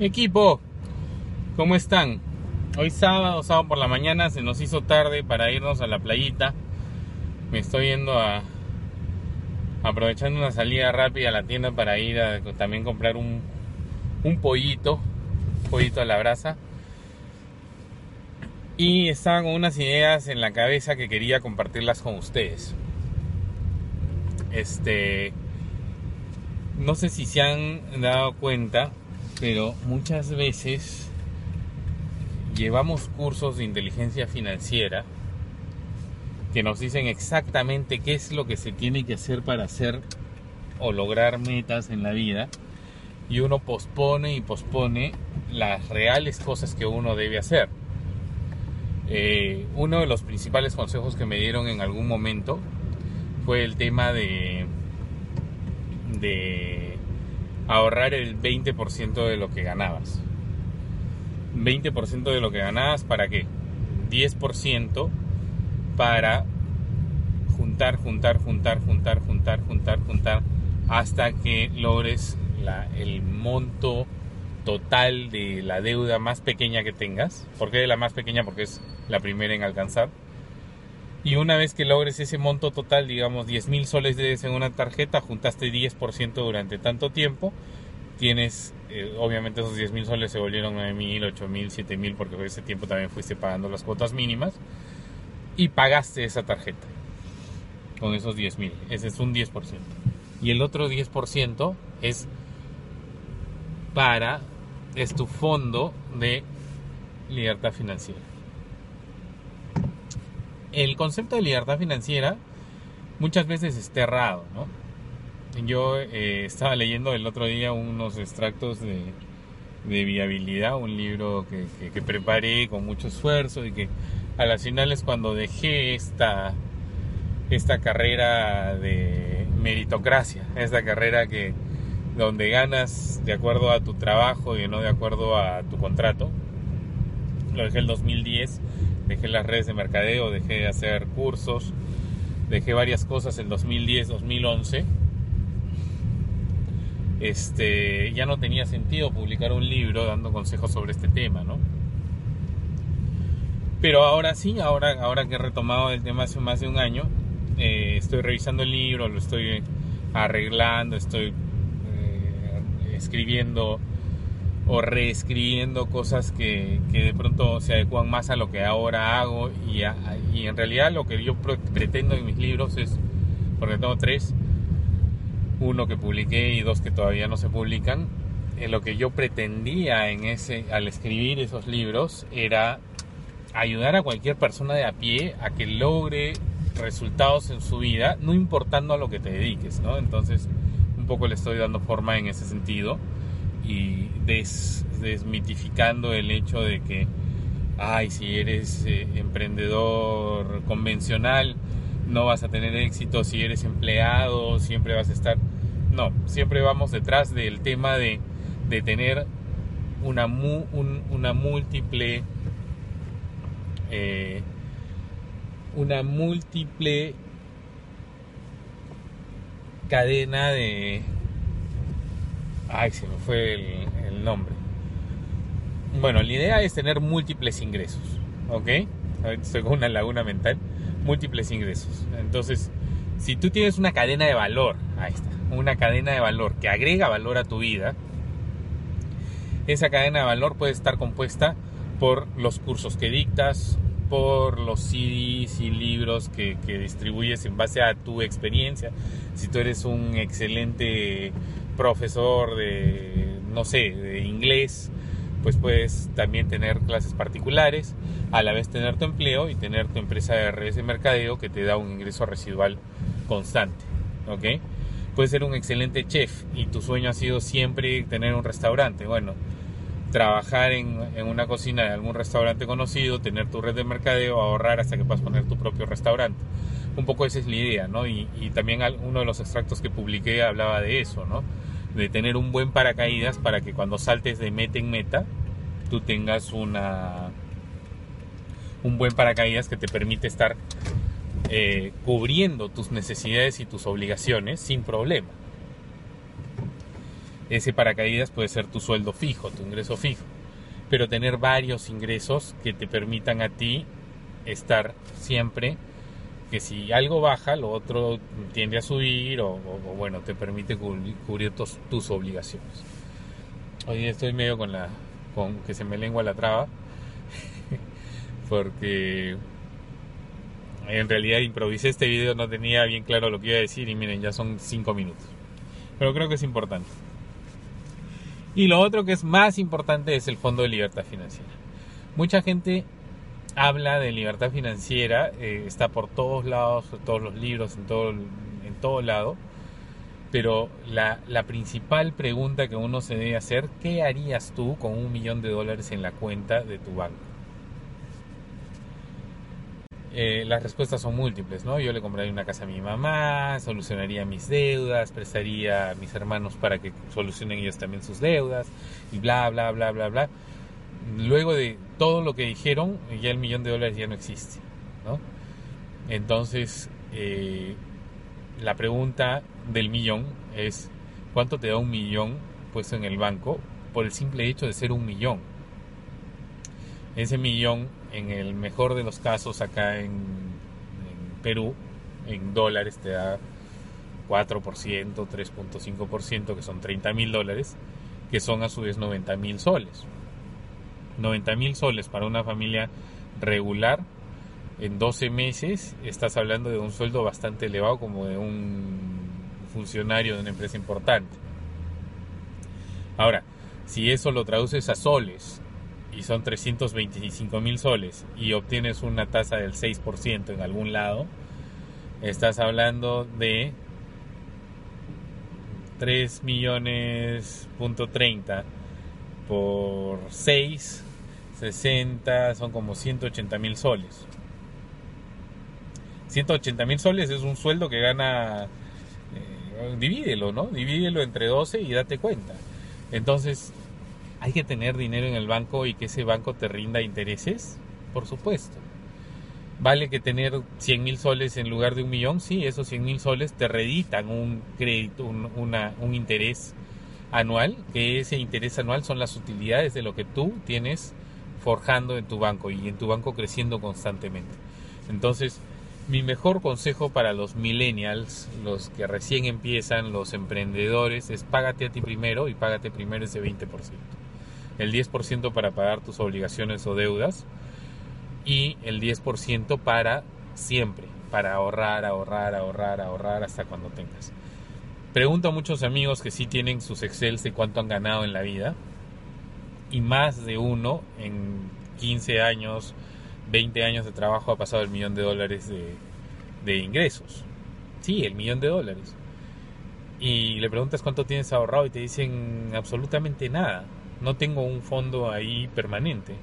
Equipo, ¿cómo están? Hoy sábado, sábado por la mañana, se nos hizo tarde para irnos a la playita. Me estoy yendo a. aprovechando una salida rápida a la tienda para ir a también comprar un, un pollito, un pollito a la brasa. Y estaba con unas ideas en la cabeza que quería compartirlas con ustedes. Este. No sé si se han dado cuenta pero muchas veces llevamos cursos de inteligencia financiera que nos dicen exactamente qué es lo que se tiene que hacer para hacer o lograr metas en la vida y uno pospone y pospone las reales cosas que uno debe hacer. Eh, uno de los principales consejos que me dieron en algún momento fue el tema de, de ahorrar el 20% de lo que ganabas. 20% de lo que ganabas, ¿para qué? 10% para juntar, juntar, juntar, juntar, juntar, juntar, juntar, hasta que logres el monto total de la deuda más pequeña que tengas. ¿Por qué la más pequeña? Porque es la primera en alcanzar. Y una vez que logres ese monto total, digamos 10 mil soles debes en una tarjeta, juntaste 10% durante tanto tiempo, tienes, eh, obviamente esos 10 mil soles se volvieron 9 mil, 8 mil, 7 mil, porque ese tiempo también fuiste pagando las cuotas mínimas, y pagaste esa tarjeta con esos 10 mil, ese es un 10%. Y el otro 10% es para, es tu fondo de libertad financiera el concepto de libertad financiera muchas veces es errado, ¿no? Yo eh, estaba leyendo el otro día unos extractos de, viabilidad, un libro que, preparé con mucho esfuerzo y que a las finales cuando dejé esta, esta carrera de meritocracia, esta carrera que donde ganas de acuerdo a tu trabajo y no de acuerdo a tu contrato, lo dejé el 2010 dejé las redes de mercadeo, dejé de hacer cursos, dejé varias cosas en 2010, 2011. Este, ya no tenía sentido publicar un libro dando consejos sobre este tema, ¿no? Pero ahora sí, ahora, ahora que he retomado el tema hace más de un año, eh, estoy revisando el libro, lo estoy arreglando, estoy eh, escribiendo o reescribiendo cosas que, que, de pronto se adecuan más a lo que ahora hago y, y en realidad lo que yo pretendo en mis libros es, porque tengo tres, uno que publiqué y dos que todavía no se publican, en lo que yo pretendía en ese, al escribir esos libros era ayudar a cualquier persona de a pie a que logre resultados en su vida, no importando a lo que te dediques, ¿no? Entonces, un poco le estoy dando forma en ese sentido y desmitificando el hecho de que, ay, si eres eh, emprendedor convencional, no vas a tener éxito, si eres empleado, siempre vas a estar... No, siempre vamos detrás del tema de, de tener una, una múltiple... Eh, una múltiple cadena de, Ay, se me fue el, nombre. Bueno, la idea es tener múltiples ingresos, ¿ok? Estoy con una laguna mental. Múltiples ingresos. Entonces, si tú tienes una cadena de valor, ahí está, una cadena de valor que agrega valor a tu vida, esa cadena de valor puede estar compuesta por los cursos que dictas, por los CDs y libros que, que, distribuyes en base a tu experiencia. Si tú eres un excelente profesor de, no sé, de inglés, pues puedes también tener clases particulares, a la vez tener tu empleo y tener tu empresa de redes de mercadeo que te da un ingreso residual constante, ¿ok? Puedes ser un excelente chef y tu sueño ha sido siempre tener un restaurante. Bueno, trabajar en, una cocina de algún restaurante conocido, tener tu red de mercadeo, ahorrar hasta que puedas poner tu propio restaurante. Un poco esa es la idea, ¿no? Y, y también uno de los extractos que publiqué hablaba de eso, ¿no? De tener un buen paracaídas para que cuando saltes de meta en meta, tú tengas una un buen paracaídas que te permite estar eh, cubriendo tus necesidades y tus obligaciones sin problema. Ese paracaídas puede ser tu sueldo fijo, tu ingreso fijo, pero tener varios ingresos que te permitan a ti estar siempre que si algo baja, lo otro tiende a subir o, bueno, te permite cubrir, tus, tus, obligaciones. Hoy estoy medio con la con que se me lengua la traba porque en realidad improvisé este video, no tenía bien claro lo que iba a decir y miren, ya son 5 minutos. Pero creo que es importante. Y lo otro que es más importante es el Fondo de Libertad Financiera. Mucha gente habla de libertad financiera, eh, está por todos lados, en todos los libros, en todo, en todo lado. Pero la, la principal pregunta que uno se debe hacer, ¿qué harías tú con un millón de dólares en la cuenta de tu banco? Eh, las respuestas son múltiples, ¿no? Yo le compraría una casa a mi mamá, solucionaría mis deudas, prestaría a mis hermanos para que solucionen ellos también sus deudas, y bla, bla, bla, bla, bla. Luego de todo lo que dijeron, ya el millón de dólares ya no existe, ¿no? Entonces, eh, la pregunta del millón es, ¿cuánto te da un millón puesto en el banco por el simple hecho de ser un millón? Ese millón en el mejor de los casos acá en, Perú, en dólares te da 4%, 3.5%, que son 30 mil dólares, que son a su vez 90 mil soles. 90 mil soles para una familia regular en 12 meses, estás hablando de un sueldo bastante elevado como de un funcionario de una empresa importante. Ahora, si eso lo traduces a soles, y son 325 mil soles y obtienes una tasa del 6% en algún lado, estás hablando de 3 millones punto 30 por 6, 60, son como 180 mil soles. 180 mil soles es un sueldo que gana, eh, divídelo, ¿no? Divídelo entre 12 y date cuenta. Entonces, ¿Hay que tener dinero en el banco y que ese banco te rinda intereses? Por supuesto. ¿Vale que tener 100 mil soles en lugar de un millón? Sí, esos 100 mil soles te reditan un crédito, un, un interés anual, que ese interés anual son las utilidades de lo que tú tienes forjando en tu banco y en tu banco creciendo constantemente. Entonces, mi mejor consejo para los millennials, los que recién empiezan, los emprendedores, es págate a ti primero y págate primero ese 20% el 10% para pagar tus obligaciones o deudas y el 10% para siempre, para ahorrar, ahorrar, ahorrar, ahorrar hasta cuando tengas. Pregunto a muchos amigos que sí tienen sus Excel de cuánto han ganado en la vida y más de uno en 15 años, 20 años de trabajo ha pasado el millón de dólares de, de ingresos. Sí, el millón de dólares. Y le preguntas cuánto tienes ahorrado y te dicen absolutamente nada no tengo un fondo ahí permanente.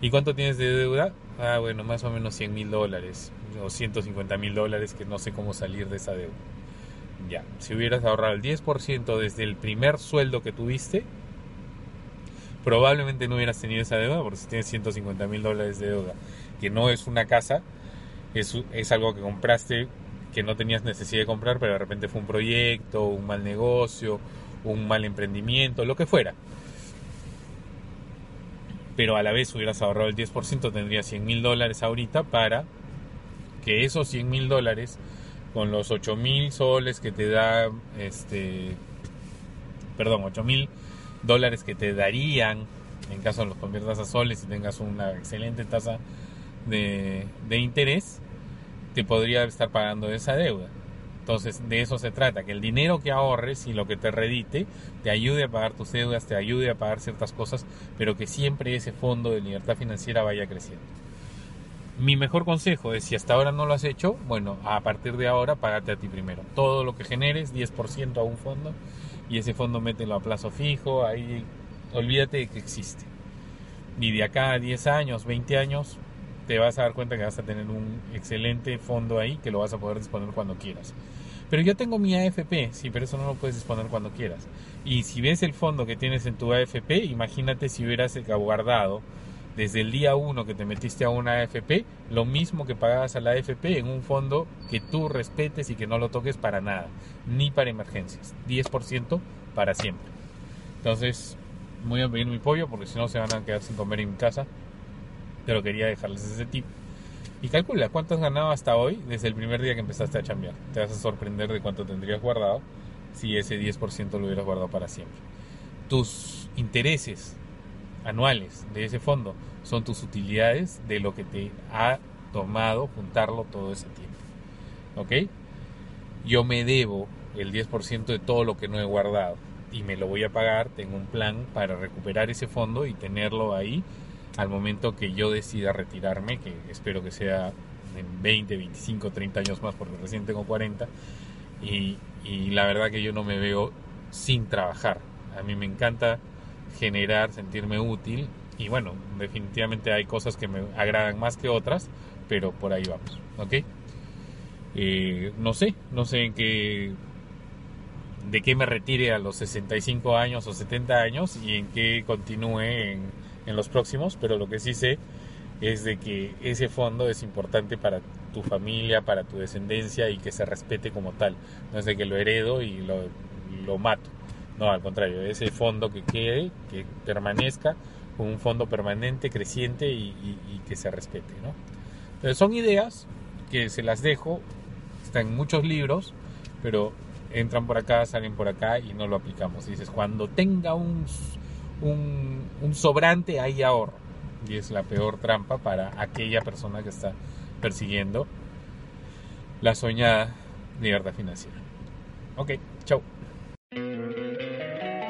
¿Y cuánto tienes de deuda? Ah, bueno, más o menos 100 mil dólares o 150 mil dólares que no sé cómo salir de esa deuda. Ya, si hubieras ahorrado el 10% desde el primer sueldo que tuviste, probablemente no hubieras tenido esa deuda, porque si tienes 150 mil dólares de deuda, que no es una casa, es, es algo que compraste que no tenías necesidad de comprar, pero de repente fue un proyecto, un mal negocio, un mal emprendimiento, lo que fuera. Pero a la vez hubieras ahorrado el 10%, tendrías 100 mil dólares ahorita para que esos 100 mil dólares con los 8 mil soles que te da, este, perdón, 8 mil dólares que te darían en caso de los conviertas a soles y tengas una excelente tasa de, de interés, te podría estar pagando esa deuda. Entonces, de eso se trata, que el dinero que ahorres y lo que te redite te ayude a pagar tus deudas, te ayude a pagar ciertas cosas, pero que siempre ese fondo de libertad financiera vaya creciendo. Mi mejor consejo es, si hasta ahora no lo has hecho, bueno, a partir de ahora, págate a ti primero. Todo lo que generes, 10% a un fondo, y ese fondo mételo a plazo fijo, ahí olvídate de que existe. Y de acá a 10 años, 20 años, te vas a dar cuenta que vas a tener un excelente fondo ahí que lo vas a poder disponer cuando quieras. Pero yo tengo mi AFP, sí, pero eso no lo puedes disponer cuando quieras. Y si ves el fondo que tienes en tu AFP, imagínate si hubieras guardado desde el día 1 que te metiste a una AFP, lo mismo que pagabas a la AFP en un fondo que tú respetes y que no lo toques para nada, ni para emergencias. 10% para siempre. Entonces, voy a pedir mi pollo porque si no se van a quedar sin comer en mi casa. Pero quería dejarles ese tip. Y calcula cuánto has ganado hasta hoy desde el primer día que empezaste a chambear. Te vas a sorprender de cuánto tendrías guardado si ese 10% lo hubieras guardado para siempre. Tus intereses anuales de ese fondo son tus utilidades de lo que te ha tomado juntarlo todo ese tiempo. ¿Ok? Yo me debo el 10% de todo lo que no he guardado y me lo voy a pagar. Tengo un plan para recuperar ese fondo y tenerlo ahí al momento que yo decida retirarme, que espero que sea en 20, 25, 30 años más, porque recién tengo 40, y, y la verdad que yo no me veo sin trabajar. A mí me encanta generar, sentirme útil, y bueno, definitivamente hay cosas que me agradan más que otras, pero por ahí vamos, ¿ok? Eh, no sé, no sé en qué de qué me retire a los 65 años o 70 años y en qué continúe en, en los próximos, pero lo que sí sé es de que ese fondo es importante para tu familia, para tu descendencia y que se respete como tal. No es de que lo heredo y lo, lo mato. No, al contrario, ese fondo que quede, que permanezca un fondo permanente, creciente y, y, que se respete. Entonces son ideas que se las dejo, están en muchos libros, pero entran por acá, salen por acá y no lo aplicamos. dices, cuando tenga un sobrante, hay ahorro. Y es la peor trampa para aquella persona que está persiguiendo la soñada libertad financiera. Ok, chao.